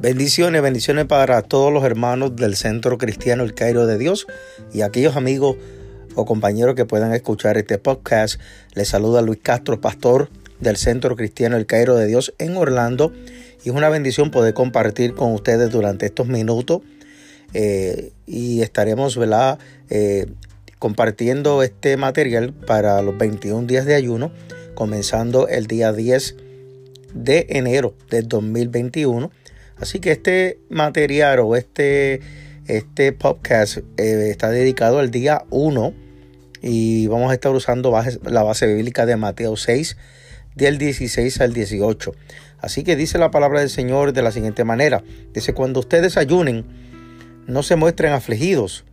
Bendiciones, bendiciones para todos los hermanos del Centro Cristiano El Cairo de Dios y aquellos amigos o compañeros que puedan escuchar este podcast. Les saluda Luis Castro, pastor del Centro Cristiano El Cairo de Dios en Orlando. Y es una bendición poder compartir con ustedes durante estos minutos. Eh, y estaremos ¿verdad? Eh, compartiendo este material para los 21 días de ayuno, comenzando el día 10 de enero del 2021 Así que este material o este, este podcast eh, está dedicado al día 1 y vamos a estar usando la base bíblica de Mateo 6, del 16 al 18. Así que dice la palabra del Señor de la siguiente manera. Dice, cuando ustedes ayunen, no se muestren afligidos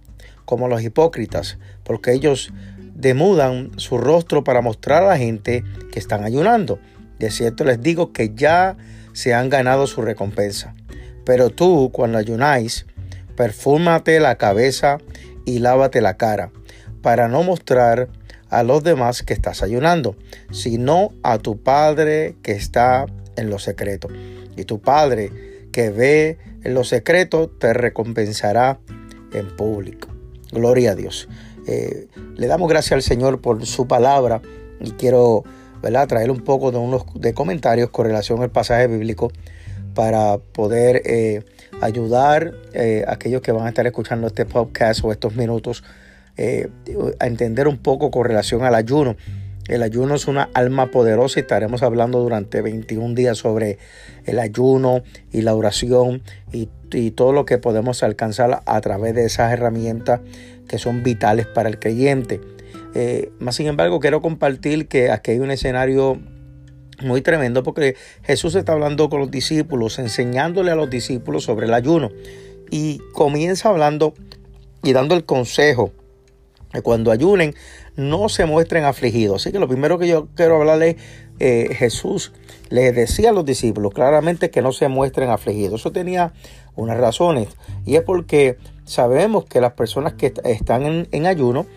como los hipócritas, porque ellos demudan su rostro para mostrar a la gente que están ayunando. De cierto les digo que ya se han ganado su recompensa. Pero tú, cuando ayunáis, perfúmate la cabeza y lávate la cara, para no mostrar a los demás que estás ayunando, sino a tu Padre que está en lo secreto. Y tu Padre que ve en lo secreto te recompensará en público. Gloria a Dios. Eh, le damos gracias al Señor por su palabra y quiero ¿verdad? traer un poco de unos de comentarios con relación al pasaje bíblico para poder eh, ayudar eh, a aquellos que van a estar escuchando este podcast o estos minutos eh, a entender un poco con relación al ayuno. El ayuno es una alma poderosa y estaremos hablando durante 21 días sobre el ayuno y la oración y, y todo lo que podemos alcanzar a través de esas herramientas que son vitales para el creyente. Eh, más sin embargo, quiero compartir que aquí hay un escenario muy tremendo porque Jesús está hablando con los discípulos, enseñándole a los discípulos sobre el ayuno. Y comienza hablando y dando el consejo que cuando ayunen no se muestren afligidos. Así que lo primero que yo quiero hablarle, eh, Jesús le decía a los discípulos claramente que no se muestren afligidos. Eso tenía unas razones y es porque sabemos que las personas que están en ayuno,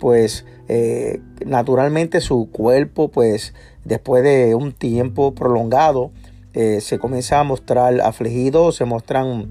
pues eh, naturalmente su cuerpo, pues después de un tiempo prolongado, eh, se comienza a mostrar afligido, se muestran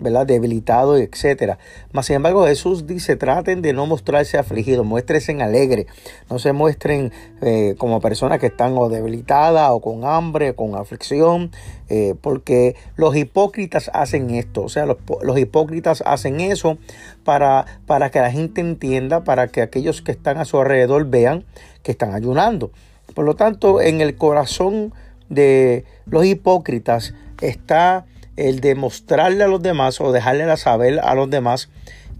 ¿verdad? debilitados, etcétera. Mas sin embargo, Jesús dice, traten de no mostrarse afligidos, muéstrense alegre, no se muestren eh, como personas que están o debilitadas o con hambre, con aflicción, eh, porque los hipócritas hacen esto, o sea, los, los, hipócritas hacen eso para, para que la gente entienda, para que aquellos que están a su alrededor vean que están ayunando. Por lo tanto, en el corazón de los hipócritas está el demostrarle a los demás o dejarle saber a los demás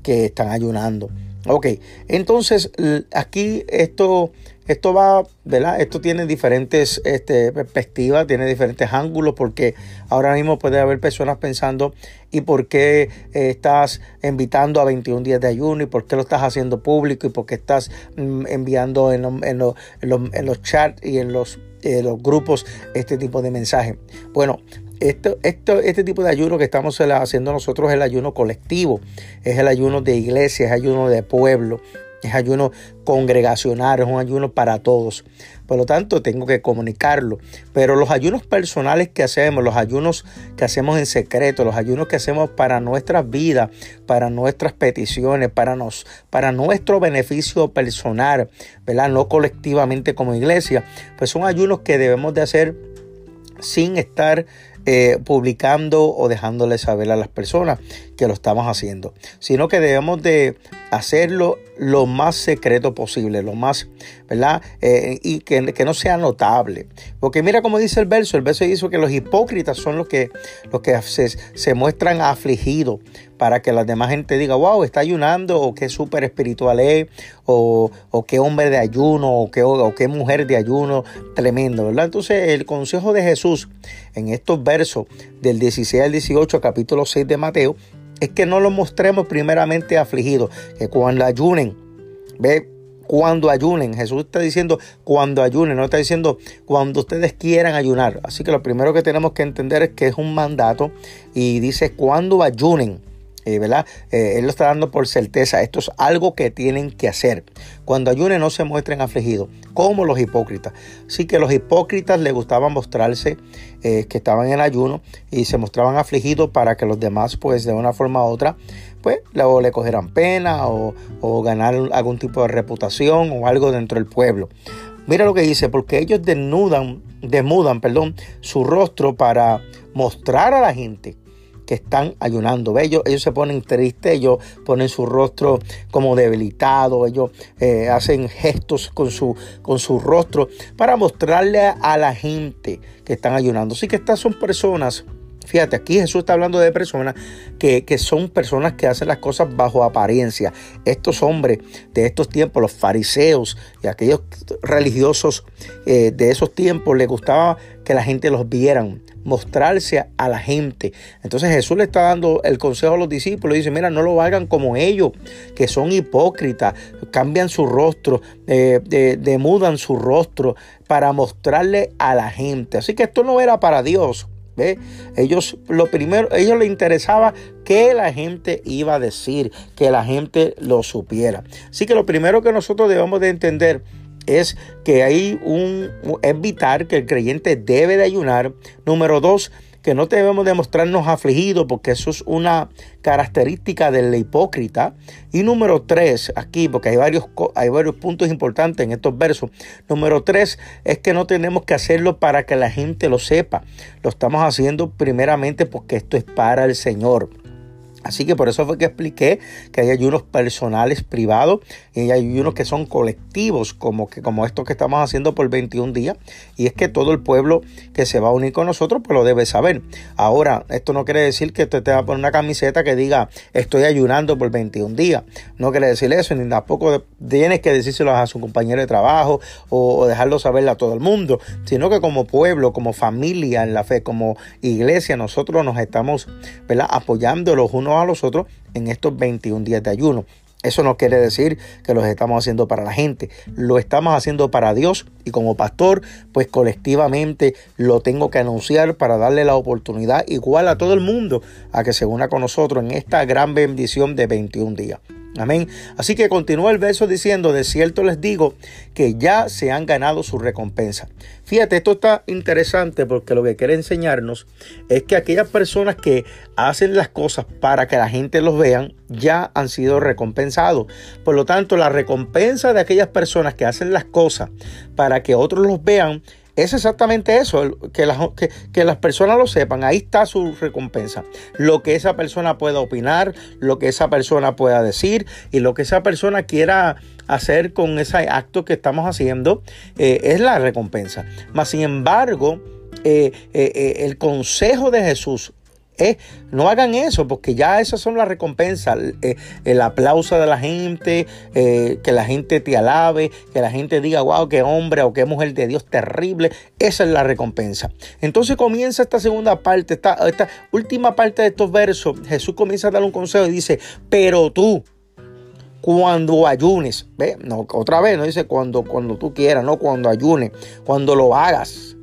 que están ayunando. Ok, entonces aquí esto, esto va, ¿verdad? Esto tiene diferentes este, perspectivas, tiene diferentes ángulos, porque ahora mismo puede haber personas pensando, ¿y por qué eh, estás invitando a 21 días de ayuno? ¿Y por qué lo estás haciendo público? ¿Y por qué estás mm, enviando en, en, en, los chats y en los, eh, los grupos este tipo de mensajes? Bueno, esto, esto, este tipo de ayuno que estamos haciendo nosotros es el ayuno colectivo, es el ayuno de iglesia, es ayuno de pueblo, es ayuno congregacional, es un ayuno para todos. Por lo tanto, tengo que comunicarlo. Pero los ayunos personales que hacemos, los ayunos que hacemos en secreto, los ayunos que hacemos para nuestras vidas, para nuestras peticiones, para, nos, para nuestro beneficio personal, ¿verdad? No colectivamente como iglesia, pues son ayunos que debemos de hacer sin estar eh, publicando o dejándole saber a las personas que lo estamos haciendo, sino que debemos de hacerlo lo más secreto posible, lo más, ¿verdad? Eh, y que, no sea notable. Porque mira cómo dice el verso, el verso dice que los hipócritas son los que, los que se, muestran afligidos para que la demás gente diga, wow, está ayunando, o qué súper espiritual es, o, o, qué hombre de ayuno, o qué, o qué mujer de ayuno tremendo, ¿verdad? Entonces el consejo de Jesús en estos versos del 16 al 18, capítulo 6 de Mateo, es que no lo mostremos primeramente afligidos, que cuando ayunen, ve, cuando ayunen, Jesús está diciendo cuando ayunen, no está diciendo cuando ustedes quieran ayunar. Así que lo primero que tenemos que entender es que es un mandato y dice cuando ayunen. Eh, ¿verdad? Eh, él lo está dando por certeza. Esto es algo que tienen que hacer. Cuando ayunen no se muestren afligidos, como los hipócritas. Sí que los hipócritas les gustaba mostrarse que estaban en ayuno y se mostraban afligidos para que los demás, pues de una forma u otra, pues luego le cogieran pena o, o ganar algún tipo de reputación o algo dentro del pueblo. Mira lo que dice, porque ellos desnudan, desmudan, perdón, su rostro para mostrar a la gente que están ayunando. Ellos, ellos se ponen tristes, ellos ponen su rostro como debilitado, ellos eh, hacen gestos con su, con su rostro para mostrarle a la gente que están ayunando. Así que estas son personas Fíjate, aquí Jesús está hablando de personas que, son personas que hacen las cosas bajo apariencia. Estos hombres de estos tiempos, los fariseos y aquellos religiosos eh, de esos tiempos, les gustaba que la gente los vieran, mostrarse a la gente. Entonces Jesús le está dando el consejo a los discípulos. Dice, mira, no lo hagan como ellos, que son hipócritas, cambian su rostro, eh, demudan su rostro para mostrarle a la gente. Así que esto no era para Dios. Ellos, lo primero, ellos les interesaba que la gente iba a decir, que la gente lo supiera. Así que lo primero que nosotros debemos de entender es que hay un, evitar que el creyente debe de ayunar. Número dos, que no debemos demostrarnos afligidos porque eso es una característica del hipócrita. Y número tres, aquí, porque hay varios, hay varios puntos importantes en estos versos. Número tres es que no tenemos que hacerlo para que la gente lo sepa. Lo estamos haciendo primeramente porque esto es para el Señor. Así que por eso fue que expliqué que hay ayunos personales privados y hay ayunos que son colectivos, como, que, como estos que estamos haciendo por 21 días. Y es que todo el pueblo que se va a unir con nosotros, pues lo debe saber. Ahora, esto no quiere decir que usted te va a poner una camiseta que diga estoy ayunando por 21 días. No quiere decir eso, ni tampoco tienes que decírselo a su compañero de trabajo o, dejarlo saber a todo el mundo, sino que como pueblo, como familia en la fe, como iglesia, nosotros nos estamos apoyando los a los otros en estos 21 días de ayuno. Eso no quiere decir que los estamos haciendo para la gente, lo estamos haciendo para Dios y como pastor, pues colectivamente lo tengo que anunciar para darle la oportunidad igual a todo el mundo a que se una con nosotros en esta gran bendición de 21 días. Amén. Así que continúa el verso diciendo, de cierto les digo que ya se han ganado su recompensa. Fíjate, esto está interesante porque lo que quiere enseñarnos es que aquellas personas que hacen las cosas para que la gente los vean, ya han sido recompensados. Por lo tanto, la recompensa de aquellas personas que hacen las cosas para que otros los vean es exactamente eso, que, que, las personas lo sepan, ahí está su recompensa. Lo que esa persona pueda opinar, lo que esa persona pueda decir y lo que esa persona quiera hacer con ese acto que estamos haciendo eh, es la recompensa. Mas, sin embargo, eh, eh, el consejo de Jesús eh, no hagan eso porque ya esas son las recompensas. Eh, el aplauso de la gente, eh, que la gente te alabe, que la gente diga, wow, qué hombre o qué mujer de Dios terrible. Esa es la recompensa. Entonces comienza esta segunda parte, esta, última parte de estos versos. Jesús comienza a dar un consejo y dice, pero tú, cuando ayunes, ¿ve? No, otra vez, no dice cuando, cuando tú quieras, no cuando ayunes, cuando lo hagas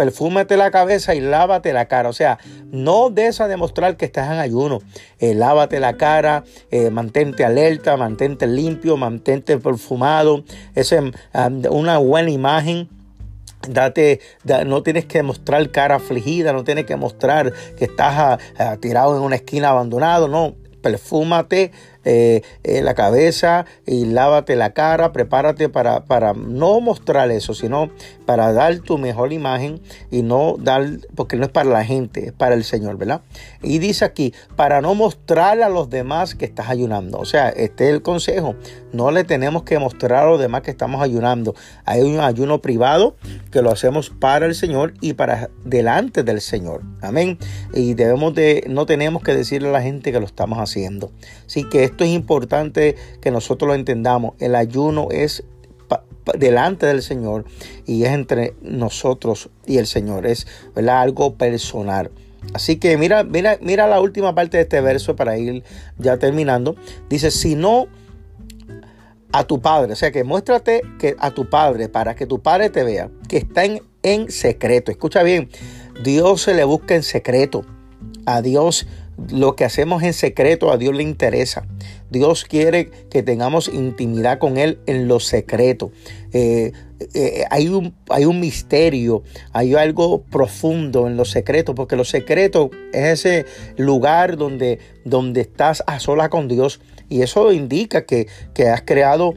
perfúmate la cabeza y lávate la cara. O sea, no des a demostrar que estás en ayuno. Eh, lávate la cara, eh, mantente alerta, mantente limpio, mantente perfumado. Es um, una buena imagen. Date, no tienes que mostrar cara afligida, no tienes que mostrar que estás ah, ah, tirado en una esquina abandonado, no, perfúmate eh, la cabeza y lávate la cara, prepárate para, para no mostrar eso, sino para dar tu mejor imagen y no dar, porque no es para la gente, es para el Señor, ¿verdad? Y dice aquí, para no mostrar a los demás que estás ayunando. O sea, este es el consejo. No le tenemos que mostrar a los demás que estamos ayunando. Hay un ayuno privado que lo hacemos para el Señor y para delante del Señor. Amén. Y debemos de, no tenemos que decirle a la gente que lo estamos haciendo. Así que esto es importante que nosotros lo entendamos. El ayuno es delante del Señor y es entre nosotros y el Señor. Es algo personal. Así que mira, mira, mira la última parte de este verso para ir ya terminando. Dice, si no a tu padre, o sea que muéstrate a tu padre para que tu padre te vea, que está en, en secreto. Escucha bien, Dios se le busca en secreto. A Dios lo que hacemos en secreto a Dios le interesa. Dios quiere que tengamos intimidad con Él en lo secreto. Eh, eh, hay, un, hay un misterio, hay algo profundo en lo secreto, porque lo secreto es ese lugar donde, donde estás a sola con Dios y eso indica que, que has creado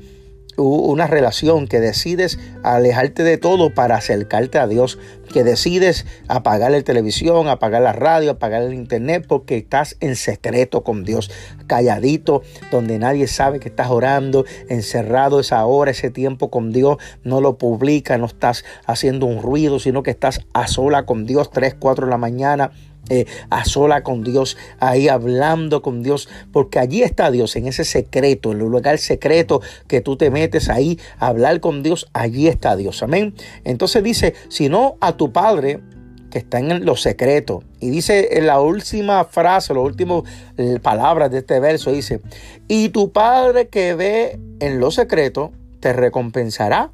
una relación, que decides alejarte de todo para acercarte a Dios, que decides apagar la televisión, apagar la radio, apagar el internet, porque estás en secreto con Dios, calladito, donde nadie sabe que estás orando, encerrado esa hora, ese tiempo con Dios, no lo publica, no estás haciendo un ruido, sino que estás a sola con Dios, 3, 4 de la mañana, eh, a sola con Dios, ahí hablando con Dios, porque allí está Dios, en ese secreto, en el lugar secreto que tú te metes ahí a hablar con Dios, allí está Dios, amén. Entonces dice, si no a tu Padre que está en lo secreto, y dice en la última frase, las últimas eh, palabras de este verso, dice, y tu Padre que ve en lo secreto, te recompensará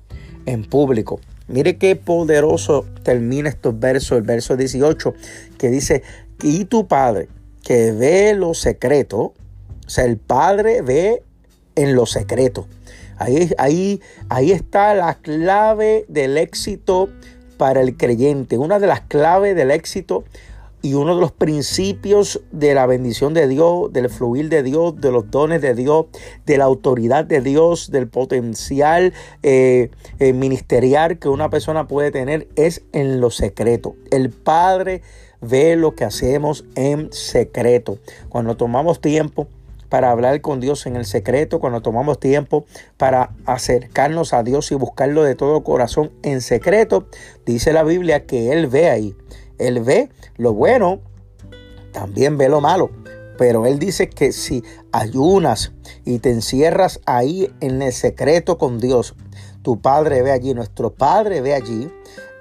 en público. Mire qué poderoso termina estos versos, el verso 18, que dice, y tu Padre que ve lo secreto, o sea, el Padre ve en lo secreto. Ahí, ahí, ahí está la clave del éxito para el creyente. Una de las claves del éxito y uno de los principios de la bendición de Dios, del fluir de Dios, de los dones de Dios, de la autoridad de Dios, del potencial eh, eh, ministerial que una persona puede tener es en lo secreto. El Padre ve lo que hacemos en secreto. Cuando tomamos tiempo para hablar con Dios en el secreto, cuando tomamos tiempo para acercarnos a Dios y buscarlo de todo corazón en secreto, dice la Biblia que Él ve ahí. Él ve lo bueno, también ve lo malo. Pero Él dice que si ayunas y te encierras ahí en el secreto con Dios, tu Padre ve allí, nuestro Padre ve allí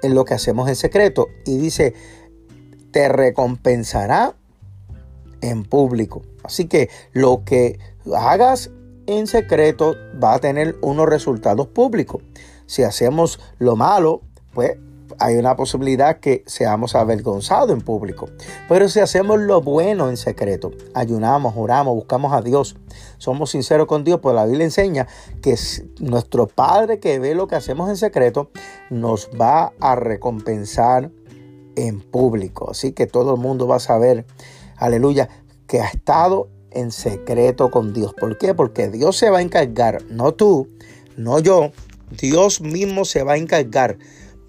en lo que hacemos en secreto. Y dice, te recompensará en público. Así que lo que hagas en secreto va a tener unos resultados públicos. Si hacemos lo malo, pues hay una posibilidad que seamos avergonzados en público. Pero si hacemos lo bueno en secreto, ayunamos, oramos, buscamos a Dios, somos sinceros con Dios, pues la Biblia enseña que nuestro Padre que ve lo que hacemos en secreto nos va a recompensar en público. Así que todo el mundo va a saber, aleluya, que ha estado en secreto con Dios. ¿Por qué? Porque Dios se va a encargar, no tú, no yo, Dios mismo se va a encargar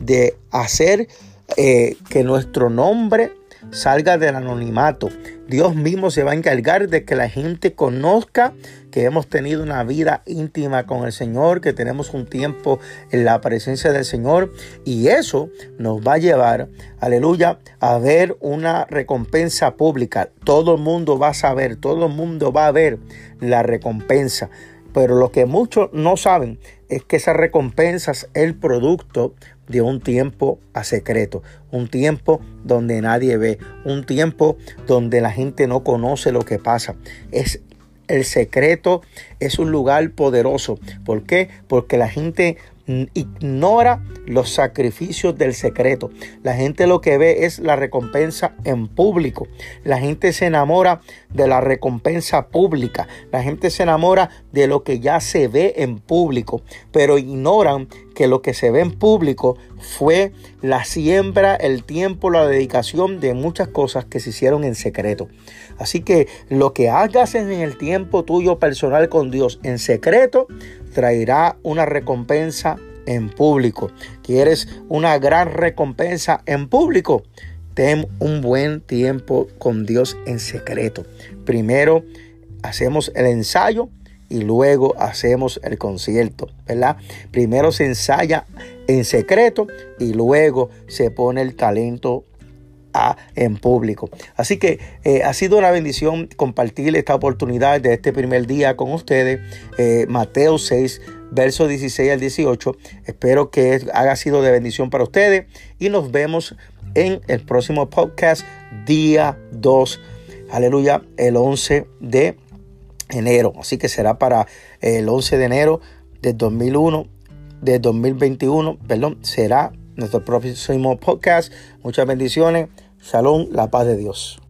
de hacer eh, que nuestro nombre salga del anonimato. Dios mismo se va a encargar de que la gente conozca que hemos tenido una vida íntima con el Señor, que tenemos un tiempo en la presencia del Señor y eso nos va a llevar, aleluya, a ver una recompensa pública. Todo el mundo va a saber, todo el mundo va a ver la recompensa. Pero lo que muchos no saben es que esa recompensa es el producto de un tiempo a secreto, un tiempo donde nadie ve, un tiempo donde la gente no conoce lo que pasa. Es el secreto es un lugar poderoso. ¿Por qué? Porque la gente ignora los sacrificios del secreto. La gente lo que ve es la recompensa en público. La gente se enamora de la recompensa pública. La gente se enamora de lo que ya se ve en público, pero ignoran que lo que se ve en público fue la siembra, el tiempo, la dedicación de muchas cosas que se hicieron en secreto. Así que lo que hagas en el tiempo tuyo personal con Dios en secreto traerá una recompensa en público. ¿Quieres una gran recompensa en público? Ten un buen tiempo con Dios en secreto. Primero hacemos el ensayo y luego hacemos el concierto, ¿verdad? Primero se ensaya en secreto y luego se pone el talento en público. Así que eh, ha sido una bendición compartir esta oportunidad de este primer día con ustedes. Eh, Mateo 6, versos 16 al 18. Espero que haya sido de bendición para ustedes y nos vemos en el próximo podcast, día 2. Aleluya, el 11 de enero. Así que será para el 11 de enero del 2001, de 2021, perdón, será nuestro próximo podcast. Muchas bendiciones. Shalom, la paz de Dios.